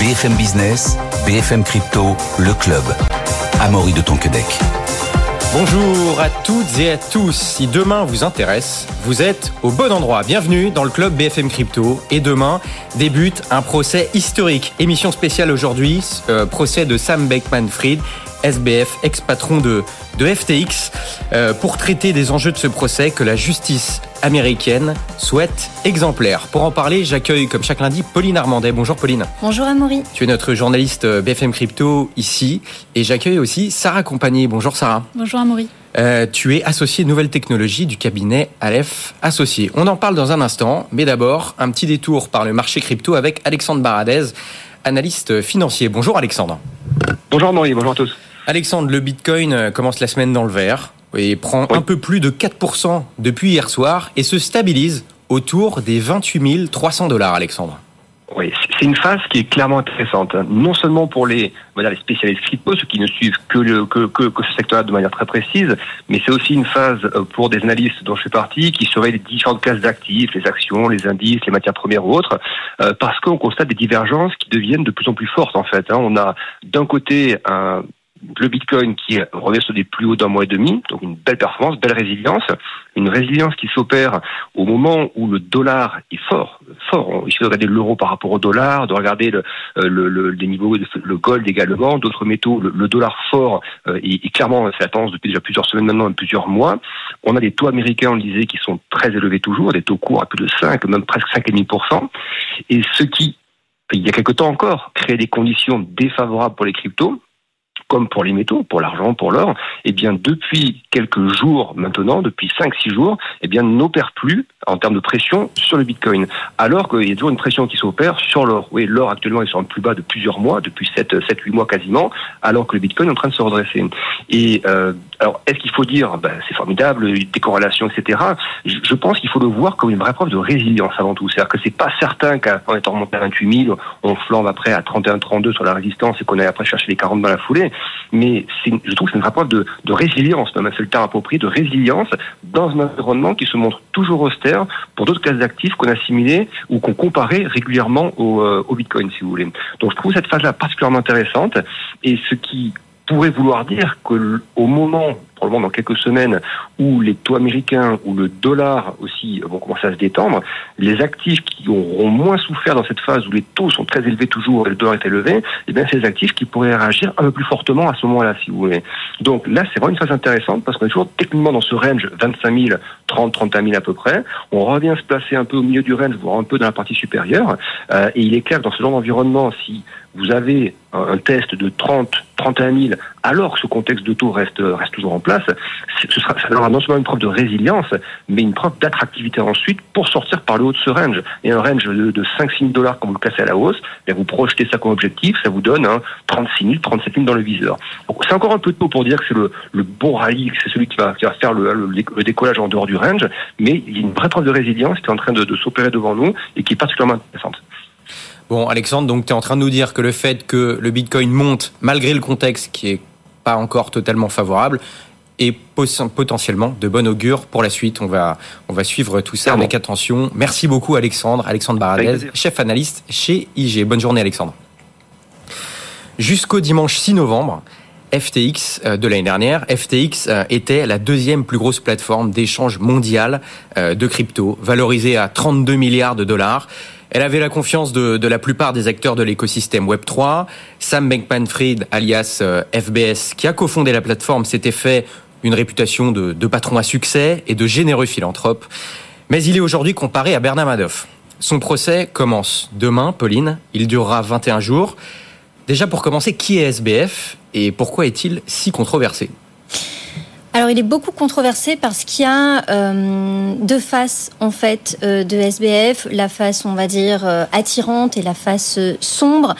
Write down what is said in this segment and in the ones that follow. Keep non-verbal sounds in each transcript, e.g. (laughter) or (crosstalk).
BFM Business, BFM Crypto, le club. Amaury de Tonquedec. Bonjour à toutes et à tous. Si demain vous intéresse, vous êtes au bon endroit. Bienvenue dans le club BFM Crypto. Et demain débute un procès historique. Émission spéciale aujourd'hui, euh, procès de Sam Beckman-Fried, SBF, ex-patron de, de FTX, euh, pour traiter des enjeux de ce procès que la justice américaine souhaite exemplaire. Pour en parler, j'accueille comme chaque lundi Pauline Armandet. Bonjour Pauline. Bonjour Amaury. Tu es notre journaliste euh, BFM Crypto ici et j'accueille aussi Sarah Compagnie. Bonjour Sarah. Bonjour Amaury. Euh, tu es associé nouvelles technologies du cabinet Aleph Associé. On en parle dans un instant, mais d'abord un petit détour par le marché crypto avec Alexandre Baradez, analyste financier. Bonjour Alexandre. Bonjour Amaury, bonjour à tous. Alexandre, le Bitcoin euh, commence la semaine dans le vert et prend un peu plus de 4% depuis hier soir et se stabilise autour des 28 300 dollars, Alexandre. Oui, c'est une phase qui est clairement intéressante. hein. Non seulement pour les, voilà, les spécialistes crypto, ceux qui ne suivent que, le, que, que, que ce secteur-là de manière très précise, mais c'est aussi une phase euh, pour des analystes dont je fais partie qui surveillent les différentes classes d'actifs, les actions, les indices, les matières premières ou autres, euh, parce qu'on constate des divergences qui deviennent de plus en plus fortes en fait. hein. On a d'un côté un le Bitcoin qui revient sur des plus hauts d'un mois et demi, donc une belle performance, belle résilience, une résilience qui s'opère au moment où le dollar est fort, fort. Il suffit de regarder l'euro par rapport au dollar, de regarder le, euh, le, le- les niveaux, le gold également, d'autres métaux. Le, dollar fort euh, est clairement, c'est la tendance depuis déjà plusieurs semaines maintenant, plusieurs mois. On a des taux américains, on le disait, qui sont très élevés toujours, des taux courts à plus de 5, même presque 5,5%. Et ce qui, il y a quelque temps encore, créait des conditions défavorables pour les cryptos, comme pour les métaux, pour l'argent, pour l'or, eh bien depuis quelques jours maintenant, depuis 5-6 jours, eh bien n'opère plus en termes de pression sur le Bitcoin. Alors qu'il y a toujours une pression qui s'opère sur l'or. Oui, l'or actuellement est sur un plus bas de plusieurs mois, depuis 7-8 mois quasiment, alors que le Bitcoin est en train de se redresser. Et euh, alors, est-ce qu'il faut dire, ben, c'est formidable, des corrélations, etc. Je, pense qu'il faut le voir comme une vraie preuve de résilience avant tout. C'est-à-dire que c'est pas certain qu'en étant remonté à 28 000, on flambe après à 31-32 sur la résistance et qu'on aille après chercher les 40 dans la foulée. Mais je trouve que c'est une preuve de, de résilience, même c'est le terme approprié, de résilience dans un environnement qui se montre toujours austère pour d'autres classes d'actifs qu'on assimilait ou qu'on comparait régulièrement au, euh, Bitcoin, si vous voulez. Donc je trouve cette phase-là particulièrement intéressante et ce qui pourrait vouloir dire que au moment, probablement dans quelques semaines, où les taux américains ou le dollar aussi vont commencer à se détendre, les actifs qui auront moins souffert dans cette phase où les taux sont très élevés toujours et le dollar est élevé, eh bien c'est les actifs qui pourraient réagir un peu plus fortement à ce moment-là, si vous voulez. Donc là, c'est vraiment une phase intéressante parce qu'on est toujours techniquement dans ce range 25 000, 30, 31 000 à peu près. On revient se placer un peu au milieu du range, voire un peu dans la partie supérieure. Euh, et il est clair que dans ce genre d'environnement, si vous avez un, un test de 30, 31 000, alors que ce contexte de taux reste, reste toujours en place, ce sera, ça donnera non seulement une preuve de résilience, mais une preuve d'attractivité ensuite pour sortir par le haut de ce range. Et un range de, de 5 6 000 dollars quand vous le cassez à la hausse, bien vous projetez ça comme objectif, ça vous donne hein, 36 000, 37 000 dans le viseur. C'est encore un peu tôt pour dire que c'est le, bon rallye, que c'est celui qui va, faire le, décollage en dehors du range, mais il y a une vraie preuve de résilience qui est en train de, de s'opérer devant nous et qui est particulièrement intéressante. Bon, Alexandre, donc tu es en train de nous dire que le fait que le Bitcoin monte, malgré le contexte qui est pas encore totalement favorable, pos- potentiellement de bon augure pour la suite. On va, on va suivre tout ça avec attention. Merci beaucoup, Alexandre. Alexandre Baradez, chef analyste chez IG. Bonne journée, Alexandre. Jusqu'au dimanche 6 novembre, FTX euh, de l'année dernière, FTX euh, était la deuxième plus grosse plateforme d'échange mondiale euh, de crypto, valorisée à 32 milliards de dollars. Elle avait la confiance de, de la plupart des acteurs de l'écosystème Web3. Sam Bankman-Fried, alias FBS, qui a cofondé la plateforme, s'était fait une réputation de, patron à succès et de généreux philanthrope. Mais il est aujourd'hui comparé à Bernard Madoff. Son procès commence demain, Pauline. Il durera 21 jours. Déjà, pour commencer, qui est SBF et pourquoi est-il si controversé? Alors, il est beaucoup controversé parce qu'il y a euh, deux faces en fait euh, de SBF, la face on va dire euh, attirante et la face sombre.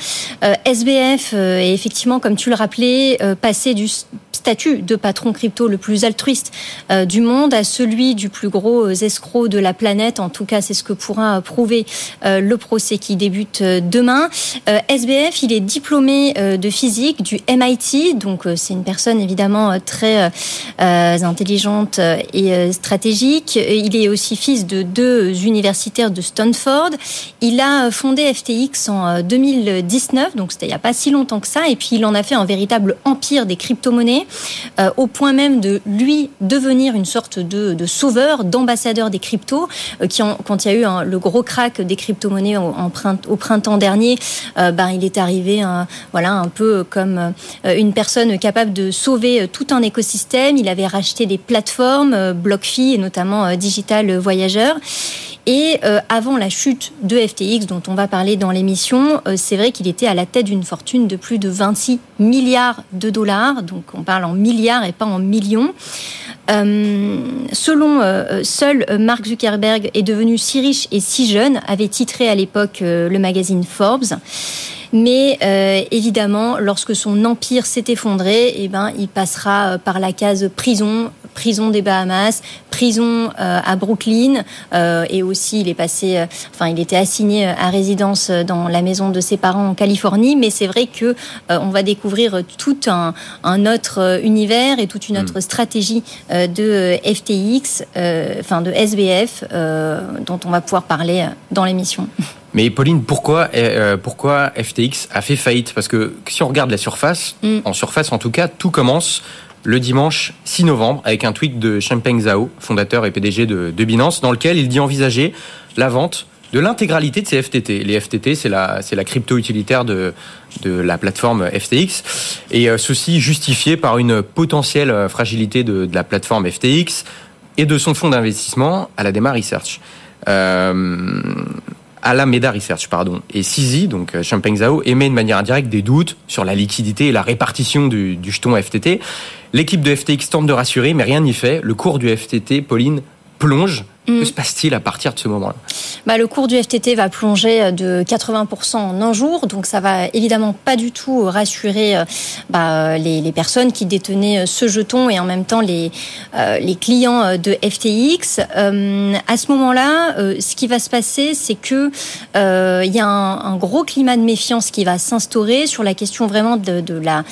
SBF est effectivement, comme tu le rappelais, passé du statut de patron crypto le plus altruiste du monde à celui du plus gros escroc de la planète. En tout cas, c'est ce que pourra prouver le procès qui débute demain. SBF, il est diplômé de physique du MIT, donc c'est une personne évidemment très intelligente et stratégique. Il est aussi fils de deux universitaires de Stanford. Il a fondé FTX en 2019, donc c'était il n'y a pas si longtemps que ça, et puis il en a fait un véritable empire des crypto-monnaies, euh, au point même de lui devenir une sorte de, de sauveur, d'ambassadeur des cryptos, euh, qui quand il y a eu le gros crack des crypto-monnaies au, printemps dernier, euh, ben, il est arrivé voilà, un peu comme une personne capable de sauver tout un écosystème. Avait racheté des plateformes, BlockFi et notamment Digital Voyageur. Et euh, avant la chute de FTX, dont on va parler dans l'émission, euh, c'est vrai qu'il était à la tête d'une fortune de plus de 26 milliards de dollars. Donc on parle en milliards et pas en millions. Euh, selon seul Mark Zuckerberg est devenu si riche et si jeune, avait titré à l'époque le magazine Forbes. Mais évidemment, lorsque son empire s'est effondré, eh ben, il passera par la case prison, prison des Bahamas, prison euh, à Brooklyn, euh, et aussi il est passé, euh, enfin il était assigné à résidence dans la maison de ses parents en Californie. Mais c'est vrai que on va découvrir tout un, un, autre univers et toute une autre hmm. stratégie de FTX, enfin de SBF, dont on va pouvoir parler dans l'émission. (laughs) Mais Pauline, pourquoi, pourquoi FTX a fait faillite? Parce que si on regarde la surface, hmm. en surface en tout cas, tout commence le dimanche 6 novembre avec un tweet de Champeng Zhao, fondateur et PDG de, Binance, dans lequel il dit envisager la vente de l'intégralité de ces FTT. Les FTT, c'est la, c'est la crypto utilitaire de, de la plateforme FTX. Et euh, ceci justifié par une potentielle euh, fragilité de, la plateforme FTX et de son fonds d'investissement à la Dema Research. Euh, Alameda Research, pardon, et Sisi, donc Champeng Zhao, émet de manière indirecte des doutes sur la liquidité et la répartition du, du jeton FTT. L'équipe de FTX tente de rassurer, mais rien n'y fait. Le cours du FTT, Pauline, plonge que mm. se passe-t-il à partir de ce moment-là? Bah, Le cours du FTT va plonger de 80% en un jour, donc ça va évidemment pas du tout rassurer euh, bah, les, les, personnes qui détenaient ce jeton et en même temps les, euh, les clients de FTX. Euh, à ce moment-là, ce qui va se passer, c'est que il y a un, un, gros climat de méfiance qui va s'instaurer sur la question vraiment de, de la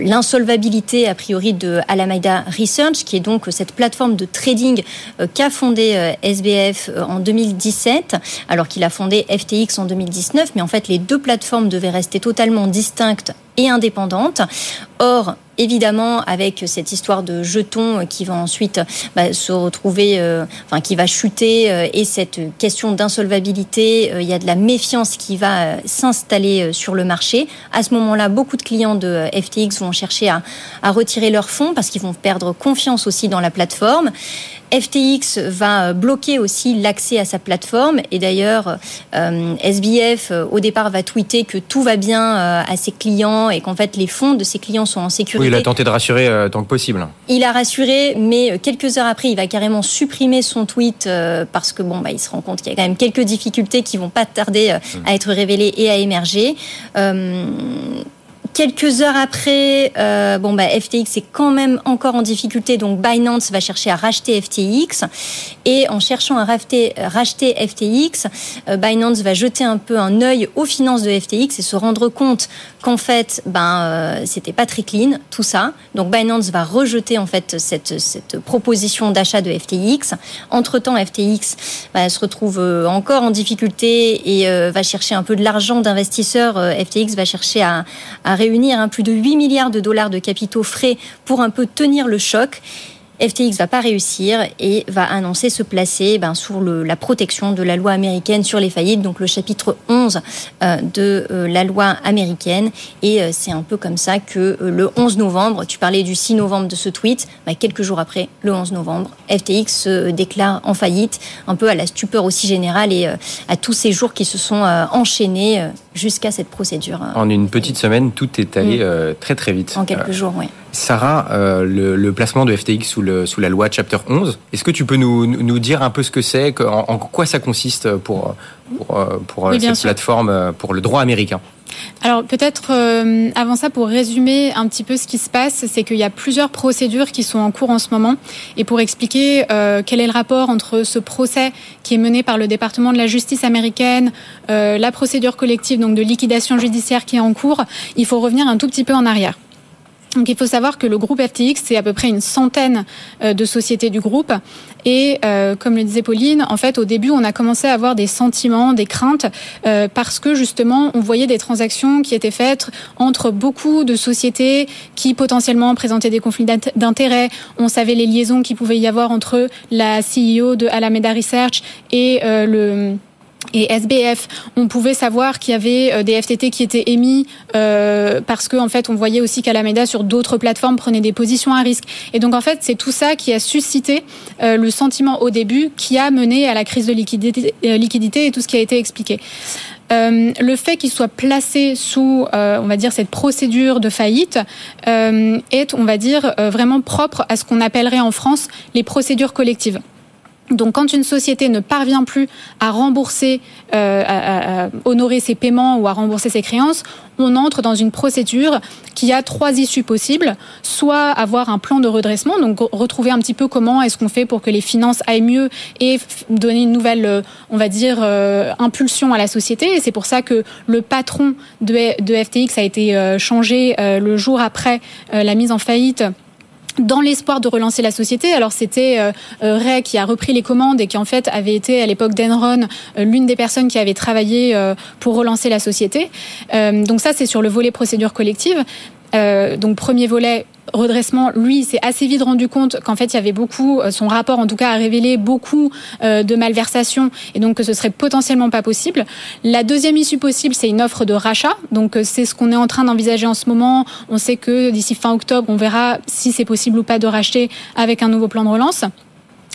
l'insolvabilité a priori de Alameda Research, qui est donc cette plateforme de trading qu'a fondée euh, SBF euh, en 2017, alors qu'il a fondé FTX en 2019, mais en fait les deux plateformes devaient rester totalement distinctes et indépendantes. Or, évidemment, avec cette histoire de jetons qui va ensuite bah, se retrouver, euh, enfin qui va chuter, et cette question d'insolvabilité, il y a de la méfiance qui va s'installer sur le marché. À ce moment-là, beaucoup de clients de FTX vont chercher à, à retirer leurs fonds parce qu'ils vont perdre confiance aussi dans la plateforme. FTX va bloquer aussi l'accès à sa plateforme et d'ailleurs euh, SBF euh, au départ va tweeter que tout va bien euh, à ses clients et qu'en fait les fonds de ses clients sont en sécurité. Oui, il a tenté de rassurer tant que possible. Il a rassuré, mais quelques heures après, il va carrément supprimer son tweet parce que bon, bah, il se rend compte qu'il y a quand même quelques difficultés qui vont pas tarder à hmm. être révélées et à émerger. Quelques heures après, euh, bon bah FTX est quand même encore en difficulté, donc Binance va chercher à racheter FTX. Et en cherchant à racheter, racheter FTX, euh, Binance va jeter un peu un œil aux finances de FTX et se rendre compte qu'en fait, ben euh, c'était pas très clean tout ça. Donc Binance va rejeter en fait cette, cette proposition d'achat de FTX. Entre temps, FTX bah, se retrouve euh, encore en difficulté et euh, va chercher un peu de l'argent d'investisseurs. FTX va chercher à, à réunir hein, plus de 8 milliards de dollars de capitaux frais pour un peu tenir le choc. FTX va pas réussir et va annoncer se placer ben, sous le, la protection de la loi américaine sur les faillites, donc le chapitre 11 euh, de euh, la loi américaine. Et euh, c'est un peu comme ça que le 11 novembre, tu parlais du 6 novembre de ce tweet, ben, quelques jours après, le 11 novembre, FTX se déclare en faillite, un peu à la stupeur aussi générale et à tous ces jours qui se sont enchaînés jusqu'à cette procédure. En une petite semaine, tout est allé mm. très très vite. En quelques jours, oui. Sarah, euh, le, placement de FTX sous, le, sous la loi Chapter 11, est-ce que tu peux nous, nous dire un peu ce que c'est, en, quoi ça consiste pour, pour, pour cette plateforme, pour le droit américain? Alors peut-être avant ça, pour résumer un petit peu ce qui se passe, c'est qu'il y a plusieurs procédures qui sont en cours en ce moment. Et pour expliquer quel est le rapport entre ce procès qui est mené par le département de la justice américaine, la procédure collective donc de liquidation judiciaire qui est en cours, il faut revenir un tout petit peu en arrière. Donc il faut savoir que le groupe FTX, c'est à peu près une centaine euh, de sociétés du groupe. Et euh, comme le disait Pauline, en fait, au début, on a commencé à avoir des sentiments, des craintes, euh, parce que justement, on voyait des transactions qui étaient faites entre beaucoup de sociétés qui potentiellement présentaient des conflits d'intérêts. On savait les liaisons qu'il pouvait y avoir entre la CEO de Alameda Research et le et SBF, on pouvait savoir qu'il y avait euh, des FTT qui étaient émis euh, parce qu'en en fait, on voyait aussi qu'Alameda sur d'autres plateformes prenait des positions à risque. Et donc en fait, c'est tout ça qui a suscité euh, le sentiment au début qui a mené à la crise de liquidité, liquidité et tout ce qui a été expliqué. le fait qu'il soit placé sous, on va dire, cette procédure de faillite est, on va dire, vraiment propre à ce qu'on appellerait en France les procédures collectives. Donc, quand une société ne parvient plus à rembourser, euh, à, honorer ses paiements ou à rembourser ses créances, on entre dans une procédure qui a trois issues possibles. Soit avoir un plan de redressement, donc retrouver un petit peu comment est-ce qu'on fait pour que les finances aillent mieux et donner une nouvelle, euh, on va dire, euh, impulsion à la société. Et c'est pour ça que le patron de, FTX a été euh, changé le jour après la mise en faillite dans l'espoir de relancer la société. Alors c'était euh, euh, Ray qui a repris les commandes et qui en fait avait été à l'époque d'Enron euh, l'une des personnes qui avait travaillé pour relancer la société. donc ça c'est sur le volet procédure collective. donc premier volet redressement, lui, s'est assez vite rendu compte qu'en fait, il y avait beaucoup, euh, son rapport en tout cas a révélé beaucoup euh, de malversations et donc que ce serait potentiellement pas possible. La deuxième issue possible, c'est une offre de rachat. Donc euh, c'est ce qu'on est en train d'envisager en ce moment. On sait que d'ici fin octobre, on verra si c'est possible ou pas de racheter avec un nouveau plan de relance.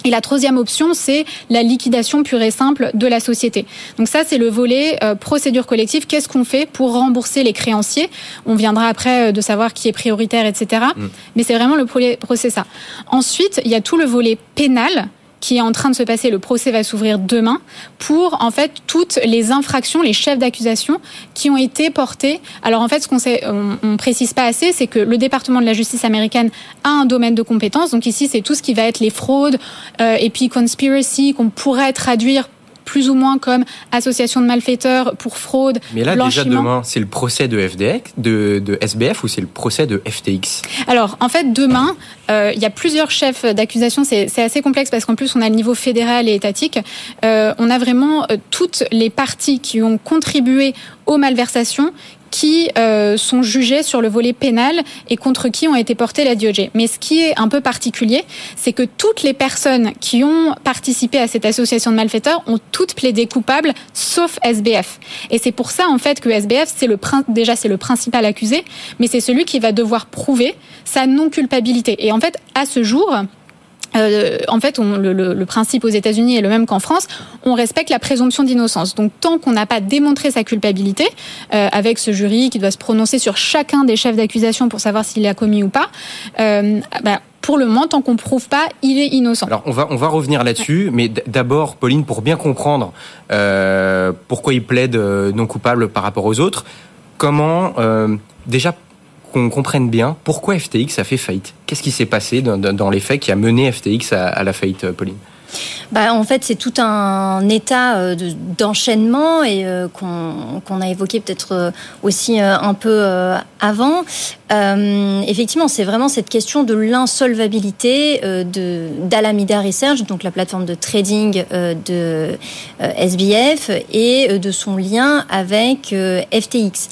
Et la troisième option, c'est la liquidation pure et simple de la société. Donc ça, c'est le volet euh, procédure collective. Qu'est-ce qu'on fait pour rembourser les créanciers? On viendra après euh, de savoir qui est prioritaire, etc. Mm. Mais c'est vraiment le procès ça. Ensuite, il y a tout le volet pénal qui est en train de se passer. Le procès va s'ouvrir demain pour en fait toutes les infractions, les chefs d'accusation qui ont été portés. Alors en fait, ce qu'on sait, on, précise pas assez, c'est que le département de la justice américaine a un domaine de compétences. Donc ici, c'est tout ce qui va être les fraudes euh, et puis conspiracy qu'on pourrait traduire plus ou moins comme association de malfaiteurs pour fraude. Mais là, déjà demain, c'est le procès de FDX, de, de SBF ou c'est le procès de FTX Alors, en fait, demain, euh, il y a plusieurs chefs d'accusation. C'est assez complexe parce qu'en plus, on a le niveau fédéral et étatique. Euh, on a vraiment euh, toutes les parties qui ont contribué aux malversations qui euh, sont jugés sur le volet pénal et contre qui ont été portés la DOJ. Mais ce qui est un peu particulier, c'est que toutes les personnes qui ont participé à cette association de malfaiteurs ont toutes plaidé coupables, sauf SBF. Et c'est pour ça en fait que SBF, c'est le déjà c'est le principal accusé, mais c'est celui qui va devoir prouver sa non culpabilité. Et en fait, à ce jour, euh, en fait, on, le, le, principe aux États-Unis est le même qu'en France. On respecte la présomption d'innocence. Donc, tant qu'on n'a pas démontré sa culpabilité, euh, avec ce jury qui doit se prononcer sur chacun des chefs d'accusation pour savoir s'il a commis ou pas, euh, bah, pour le moment, tant qu'on ne prouve pas, il est innocent. Alors, on va, on va revenir là-dessus, mais d'abord, Pauline, pour bien comprendre pourquoi il plaide non coupable par rapport aux autres, comment, déjà, qu'on comprenne bien pourquoi FTX a fait faillite. Qu'est-ce qui s'est passé dans, les faits qui a mené FTX à, la faillite, euh, Pauline? Bah, en fait, c'est tout un état euh, d'enchaînement et euh, qu'on a évoqué peut-être aussi un peu avant. effectivement, c'est vraiment cette question de l'insolvabilité de d'Alameda Research, donc la plateforme de trading de SBF, et de son lien avec FTX.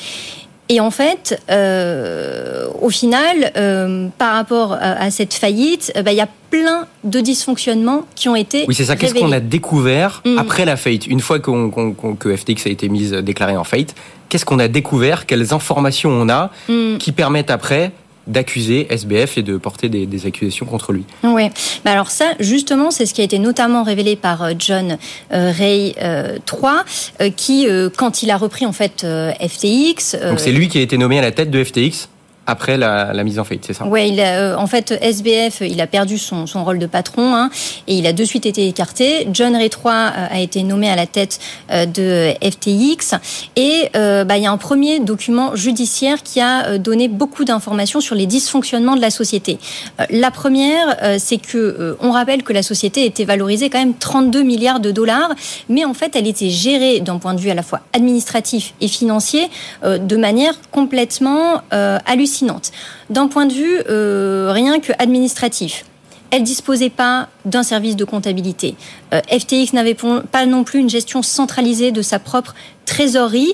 Et en fait, euh, au final, euh, par rapport à, cette faillite, euh, bah, il y a plein de dysfonctionnements qui ont été Oui, c'est ça. Qu'est-ce qu'on a découvert mm. après la faillite? Une fois qu'on, que FTX a été mise déclarée en faillite, qu'est-ce qu'on a découvert? Quelles informations on a mm. qui permettent après d'accuser SBF et de porter des, accusations contre lui. Oui, bah alors ça, justement, c'est ce qui a été notamment révélé par euh, John euh, Ray euh, III, qui, quand il a repris en fait FTX... Donc c'est lui qui a été nommé à la tête de FTX après la, mise en faillite, c'est ça? Oui, en fait, SBF, il a perdu son, rôle de patron hein, et il a de suite été écarté. John Ray 3 a été nommé à la tête de FTX et bah, il y a un premier document judiciaire qui a donné beaucoup d'informations sur les dysfonctionnements de la société. La première, c'est que on rappelle que la société était valorisée quand même 32 milliards de dollars, mais en fait, elle était gérée d'un point de vue à la fois administratif et financier de manière complètement hallucinante. D'un point de vue rien que administratif, elle disposait pas d'un service de comptabilité. FTX n'avait pas non plus une gestion centralisée de sa propre trésorerie.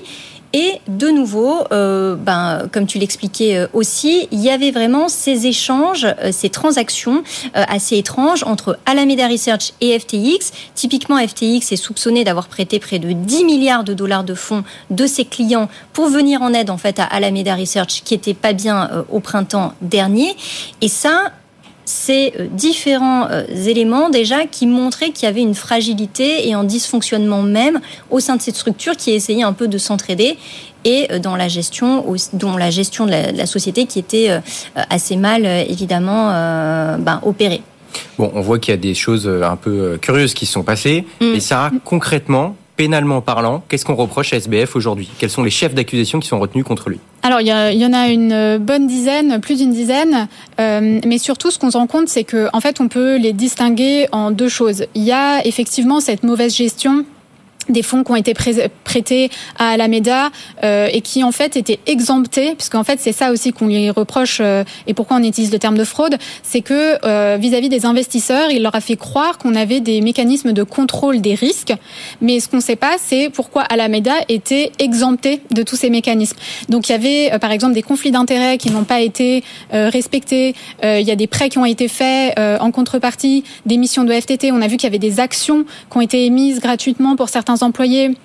Et de nouveau, euh, ben, comme tu l'expliquais euh, aussi, il y avait vraiment ces échanges, euh, ces transactions assez étranges entre Alameda Research et FTX. Typiquement, FTX est soupçonné d'avoir prêté près de 10 milliards de dollars de fonds de ses clients pour venir en aide en fait à Alameda Research qui était pas bien au printemps dernier. Et ça, ces euh, différents euh, éléments déjà qui montraient qu'il y avait une fragilité et un dysfonctionnement même au sein de cette structure qui essayait un peu de s'entraider et euh, dans la gestion, dont la gestion de la, société qui était assez mal évidemment ben, opérée. Bon, on voit qu'il y a des choses un peu curieuses qui se sont passées. Mm. Et Sarah, concrètement, pénalement parlant, qu'est-ce qu'on reproche à SBF aujourd'hui? Quels sont les chefs d'accusation qui sont retenus contre lui? Alors il y, en a une bonne dizaine, plus d'une dizaine, euh, mais surtout ce qu'on se rend compte, c'est qu'en en fait on peut les distinguer en deux choses. Il y a effectivement cette mauvaise gestion des fonds qui ont été prêtés à Alameda euh, et qui en fait étaient exemptés, puisqu'en fait c'est ça aussi qu'on lui reproche euh, et pourquoi on utilise le terme de fraude, c'est que euh, vis-à-vis des investisseurs, il leur a fait croire qu'on avait des mécanismes de contrôle des risques, mais ce qu'on ne sait pas, c'est pourquoi Alameda était exempté de tous ces mécanismes. Donc il y avait par exemple des conflits d'intérêts qui n'ont pas été respectés, il y a des prêts qui ont été faits en contrepartie des missions de FTT, on a vu qu'il y avait des actions qui ont été émises gratuitement pour certains employés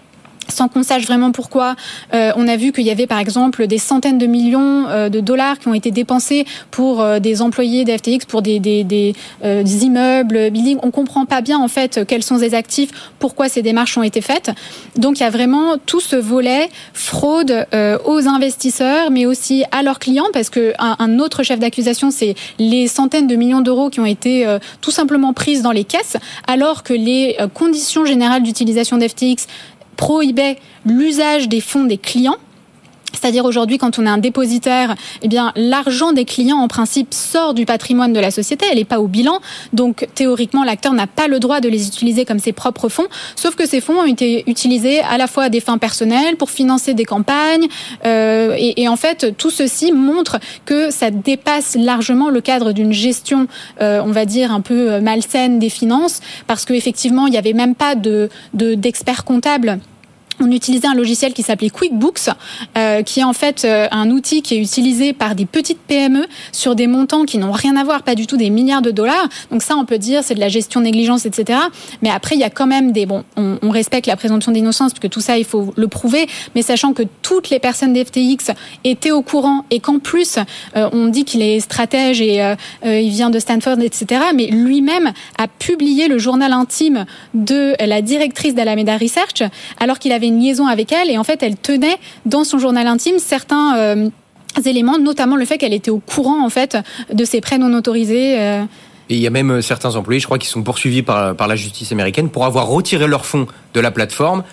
sans qu'on sache vraiment pourquoi. Euh, on a vu qu'il y avait par exemple des centaines de millions euh, de dollars qui ont été dépensés pour euh, des employés d'FTX, pour des, des, des, des immeubles, buildings. On comprend pas bien en fait quels sont ces actifs, pourquoi ces démarches ont été faites. Donc il y a vraiment tout ce volet fraude aux investisseurs, mais aussi à leurs clients, parce que un, autre chef d'accusation, c'est les centaines de millions d'euros qui ont été tout simplement prises dans les caisses, alors que les conditions générales d'utilisation d'FTX prohibait l'usage des fonds des clients c'est-à-dire aujourd'hui, quand on est un dépositaire, eh bien l'argent des clients en principe sort du patrimoine de la société, elle n'est pas au bilan, donc théoriquement l'acteur n'a pas le droit de les utiliser comme ses propres fonds. Sauf que ces fonds ont été utilisés à la fois à des fins personnelles, pour financer des campagnes, euh, et, en fait tout ceci montre que ça dépasse largement le cadre d'une gestion, euh, on va dire un peu malsaine des finances, parce qu'effectivement il n'y avait même pas de d'experts comptables on utilisait un logiciel qui s'appelait QuickBooks, euh, qui est en fait euh, un outil qui est utilisé par des petites PME sur des montants qui n'ont rien à voir, pas du tout des milliards de dollars. Donc ça, on peut dire, c'est de la gestion négligence, etc. Mais après, il y a quand même des... Bon, on, respecte la présomption d'innocence, parce que tout ça, il faut le prouver, mais sachant que toutes les personnes d'FTX étaient au courant et qu'en plus, euh, on dit qu'il est stratège et il vient de Stanford, etc. Mais lui-même a publié le journal intime de la directrice d'Alameda Research, alors qu'il avait une liaison avec elle et en fait elle tenait dans son journal intime certains euh, éléments, notamment le fait qu'elle était au courant en fait de ces prêts non autorisés. Euh. Et il y a même euh, certains employés, je crois, qui sont poursuivis par, par la justice américaine pour avoir retiré leurs fonds de la plateforme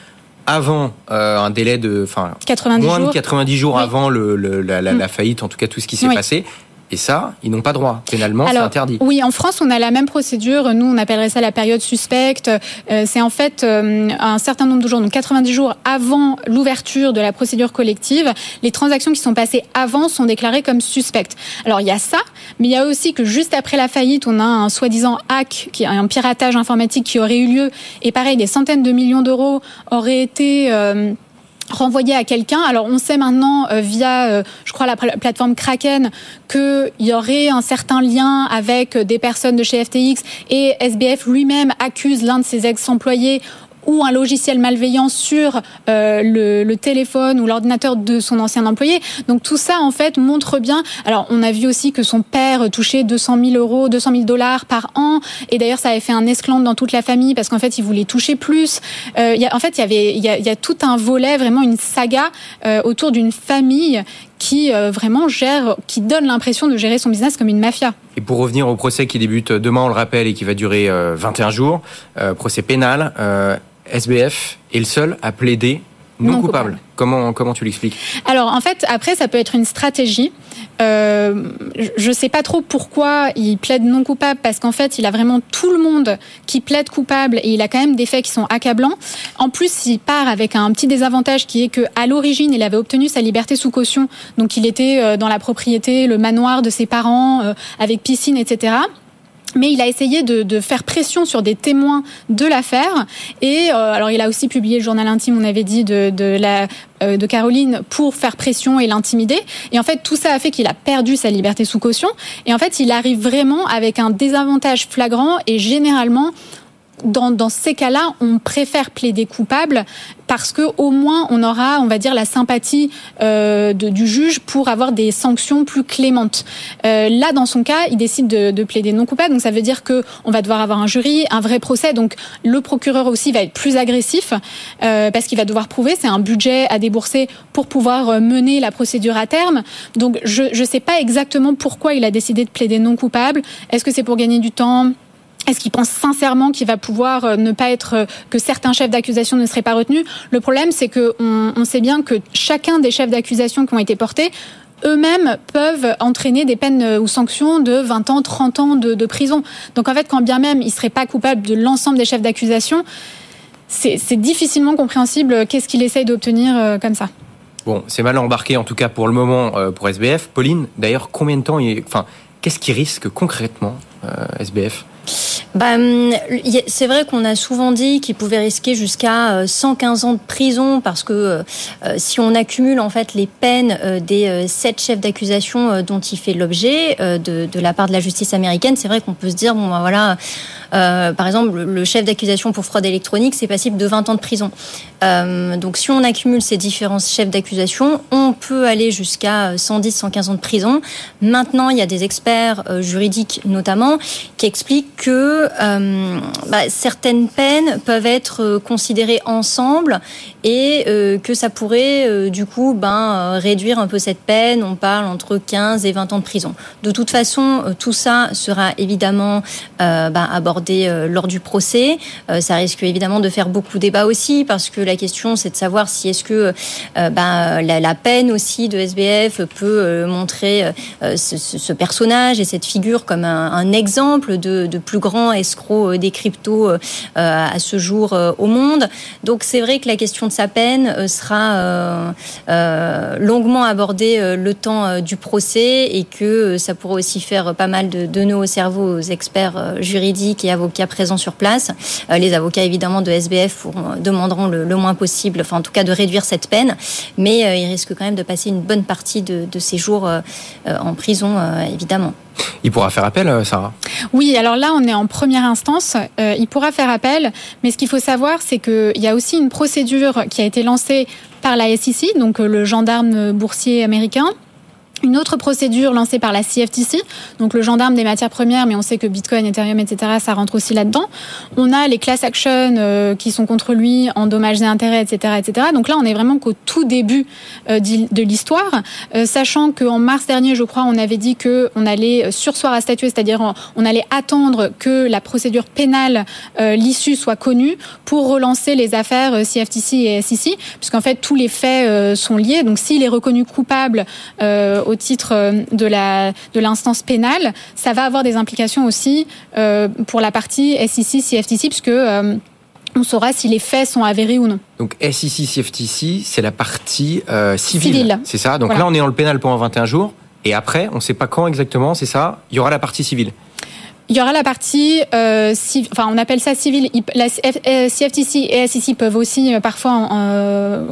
avant un délai de, enfin, moins de 90 jours avant le, la, la, mm. faillite, en tout cas tout ce qui s'est passé. Et ça, ils n'ont pas droit. Pénalement, c'est interdit. Oui, en France, on a la même procédure. Nous, on appellerait ça la période suspecte. Euh, c'est en fait euh, un certain nombre de jours, donc 90 jours avant l'ouverture de la procédure collective. Les transactions qui sont passées avant sont déclarées comme suspectes. Alors, il y a ça, mais il y a aussi que juste après la faillite, on a un soi-disant hack, qui est un piratage informatique qui aurait eu lieu. Et pareil, des centaines de millions d'euros auraient été... Euh, renvoyé à quelqu'un. Alors on sait maintenant euh, via, euh, je crois, la plateforme Kraken qu'il y aurait un certain lien avec des personnes de chez FTX et SBF lui-même accuse l'un de ses ex-employés ou un logiciel malveillant sur euh, le, le, téléphone ou l'ordinateur de son ancien employé. Donc tout ça en fait montre bien. Alors on a vu aussi que son père touchait 200 000 euros, 200 000 dollars par an, et d'ailleurs ça avait fait un esclandre dans toute la famille parce qu'en fait il voulait toucher plus. Euh, y a, en fait il y avait il y a, y a, tout un volet vraiment une saga euh, autour d'une famille qui vraiment gère, qui donne l'impression de gérer son business comme une mafia. Et pour revenir au procès qui débute demain, on le rappelle, et qui va durer 21 jours, procès pénal, SBF est le seul à plaider non, coupable. Comment, comment tu l'expliques? Alors en fait, après, ça peut être une stratégie. Euh, je ne sais pas trop pourquoi il plaide non coupable, parce qu'en fait, il a vraiment tout le monde qui plaide coupable et il a quand même des faits qui sont accablants. En plus, il part avec un petit désavantage qui est que à l'origine, il avait obtenu sa liberté sous caution, donc il était euh, dans la propriété, le manoir de ses parents, euh, avec piscine, etc mais il a essayé de, de, faire pression sur des témoins de l'affaire. Et euh, alors, il a aussi publié le journal intime, on avait dit, de, de, la, euh, de Caroline pour faire pression et l'intimider. Et en fait, tout ça a fait qu'il a perdu sa liberté sous caution. Et en fait, il arrive vraiment avec un désavantage flagrant et généralement, dans, dans, ces cas-là, on préfère plaider coupable parce que au moins on aura, on va dire, la sympathie euh, de, du juge pour avoir des sanctions plus clémentes. Euh, là, dans son cas, il décide de, de, plaider non coupable, donc ça veut dire que on va devoir avoir un jury, un vrai procès. Donc le procureur aussi va être plus agressif euh, parce qu'il va devoir prouver. C'est un budget à débourser pour pouvoir euh, mener la procédure à terme. Donc je ne sais pas exactement pourquoi il a décidé de plaider non coupable. Est-ce que c'est pour gagner du temps? Est-ce qu'il pense sincèrement qu'il va pouvoir euh, ne pas être euh, que certains chefs d'accusation ne seraient pas retenus? Le problème, c'est que on, sait bien que chacun des chefs d'accusation qui ont été portés eux-mêmes peuvent entraîner des peines euh, ou sanctions de 20 ans, 30 ans de, prison. Donc en fait, quand bien même il serait pas coupable de l'ensemble des chefs d'accusation, c'est difficilement compréhensible qu'est-ce qu'il essaye d'obtenir comme ça. Bon, c'est mal embarqué en tout cas pour le moment pour SBF. Pauline, d'ailleurs, combien de temps, il... enfin, qu'est-ce qui risque concrètement SBF bah, hum, c'est vrai qu'on a souvent dit qu'il pouvait risquer jusqu'à 115 euh, ans de prison parce que euh, euh, si on accumule en fait les peines des sept chefs d'accusation dont il fait l'objet de, de, la part de la justice américaine, c'est vrai qu'on peut se dire bon bah voilà, par exemple le chef d'accusation pour fraude électronique c'est passible de 20 ans de prison. donc si on accumule ces différents chefs d'accusation, on peut aller jusqu'à 110-115 ans de prison. Maintenant, il y a des experts juridiques notamment qui expliquent que euh, bah, certaines peines peuvent être euh, considérées ensemble et euh, que ça pourrait du coup ben, réduire un peu cette peine. On parle entre 15 et 20 ans de prison. De toute façon, tout ça sera évidemment ben, abordé lors du procès. ça risque évidemment de faire beaucoup débat aussi parce que la question c'est de savoir si est-ce que ben, la, peine aussi de SBF peut montrer ce, personnage et cette figure comme un, exemple de, plus grand escroc euh, des cryptos euh, à ce jour euh, au monde. Donc c'est vrai que la question de sa peine sera longuement abordée le temps du procès et que ça pourrait aussi faire pas mal de, de au cerveau aux experts juridiques et avocats présents sur place. Les avocats évidemment de SBF demanderont le, moins possible, enfin en tout cas de réduire cette peine, mais il risque quand même de passer une bonne partie de, de ses jours en prison évidemment. Il pourra faire appel, euh, Sarah? Oui, alors là, on est en première instance. Euh, il pourra faire appel, mais ce qu'il faut savoir, c'est qu'il y a aussi une procédure qui a été lancée par la SEC, donc euh, le gendarme boursier américain, une autre procédure lancée par la CFTC, donc le gendarme des matières premières, mais on sait que Bitcoin, Ethereum, etc., ça rentre aussi là-dedans. On a les class actions euh, qui sont contre lui en dommages et intérêts, etc., etc. Donc là, on est vraiment qu'au tout début euh, de l'histoire, euh, sachant qu'en mars dernier, je crois, on avait dit que on allait sursoir à statuer, c'est-à-dire on allait attendre que la procédure pénale, l'issue soit connue pour relancer les affaires CFTC et SEC, puisqu'en fait tous les faits sont liés. Donc s'il est reconnu coupable au titre euh, de la de l'instance pénale, ça va avoir des implications aussi euh, pour la partie SEC CFTC puisque euh, on saura si les faits sont avérés ou non. Donc SEC CFTC, c'est la partie civile. C'est ça? Donc là, on est dans le pénal pendant 21 jours. Et après, on ne sait pas quand exactement, c'est ça, il y aura la partie civile. Il y aura la partie, euh, enfin on appelle ça civil. La CFTC et SEC peuvent aussi euh, parfois euh,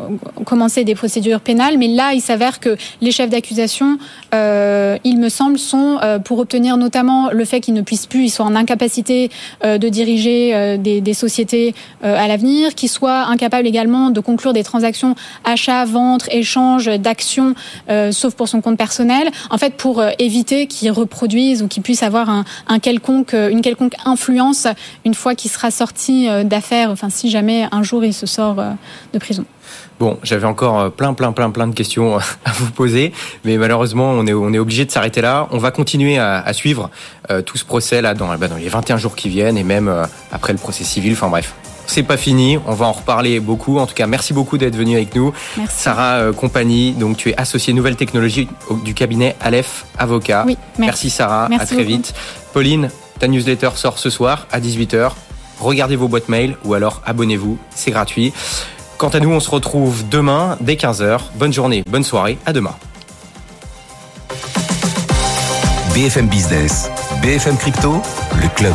commencer des procédures pénales, mais là il s'avère que les chefs d'accusation, euh, il me semble, sont euh, pour obtenir notamment le fait qu'ils ne puissent plus, ils soient en incapacité euh, de diriger des, des, sociétés à l'avenir, qu'ils soient incapables également de conclure des transactions achat, vente, échange d'actions, sauf pour son compte personnel. En fait, pour éviter qu'ils reproduisent ou qu'ils puissent avoir un, un quelconque quelconque, une quelconque influence une fois qu'il sera sorti d'affaires, enfin si jamais un jour il se sort de prison. Bon, j'avais encore plein, plein, plein, plein de questions (laughs) à vous poser, mais malheureusement, on est, on est obligé de s'arrêter là. On va continuer à, suivre tout ce procès là dans, bah, dans les 21 jours qui viennent et même après le procès civil. Enfin bref, c'est pas fini, on va en reparler beaucoup. En tout cas, merci beaucoup d'être venu avec nous. Merci. Sarah euh, Compagnie, donc tu es associée nouvelles technologies du cabinet Aleph Avocat. Oui, merci. merci Sarah, merci à très beaucoup. vite. Pauline, ta newsletter sort ce soir à 18h. Regardez vos boîtes mail ou alors abonnez-vous, c'est gratuit. Quant à nous, on se retrouve demain dès 15h. Bonne journée, bonne soirée, à demain. BFM Business, BFM Crypto, le club.